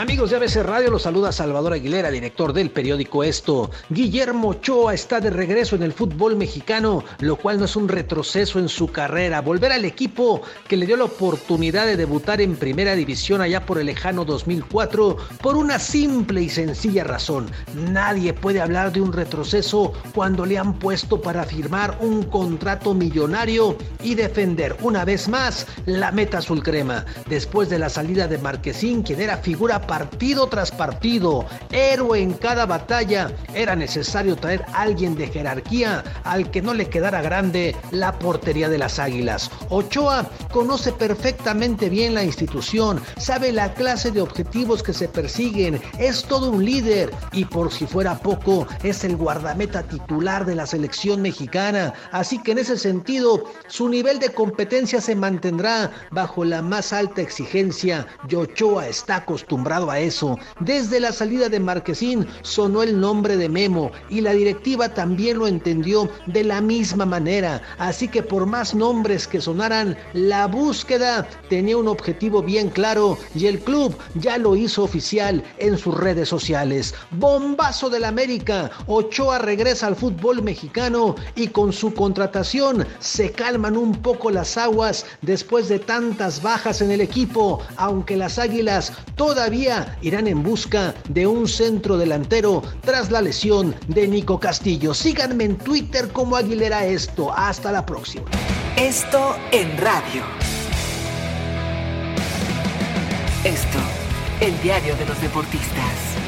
Amigos de ABC Radio, los saluda Salvador Aguilera, director del periódico Esto. Guillermo Ochoa está de regreso en el fútbol mexicano, lo cual no es un retroceso en su carrera. Volver al equipo que le dio la oportunidad de debutar en primera división allá por el lejano 2004 por una simple y sencilla razón. Nadie puede hablar de un retroceso cuando le han puesto para firmar un contrato millonario y defender una vez más la meta azul crema. Después de la salida de Marquesín, quien era figura partido tras partido, héroe en cada batalla, era necesario traer a alguien de jerarquía al que no le quedara grande la portería de las Águilas. Ochoa conoce perfectamente bien la institución, sabe la clase de objetivos que se persiguen, es todo un líder y por si fuera poco, es el guardameta titular de la selección mexicana. Así que en ese sentido, su nivel de competencia se mantendrá bajo la más alta exigencia y Ochoa está acostumbrado a eso. Desde la salida de Marquesín sonó el nombre de Memo y la directiva también lo entendió de la misma manera. Así que por más nombres que sonaran, la búsqueda tenía un objetivo bien claro y el club ya lo hizo oficial en sus redes sociales. Bombazo del América, Ochoa regresa al fútbol mexicano y con su contratación se calman un poco las aguas después de tantas bajas en el equipo, aunque las Águilas irán en busca de un centro delantero tras la lesión de Nico Castillo. Síganme en Twitter como Aguilera Esto. Hasta la próxima. Esto en radio. Esto, el diario de los deportistas.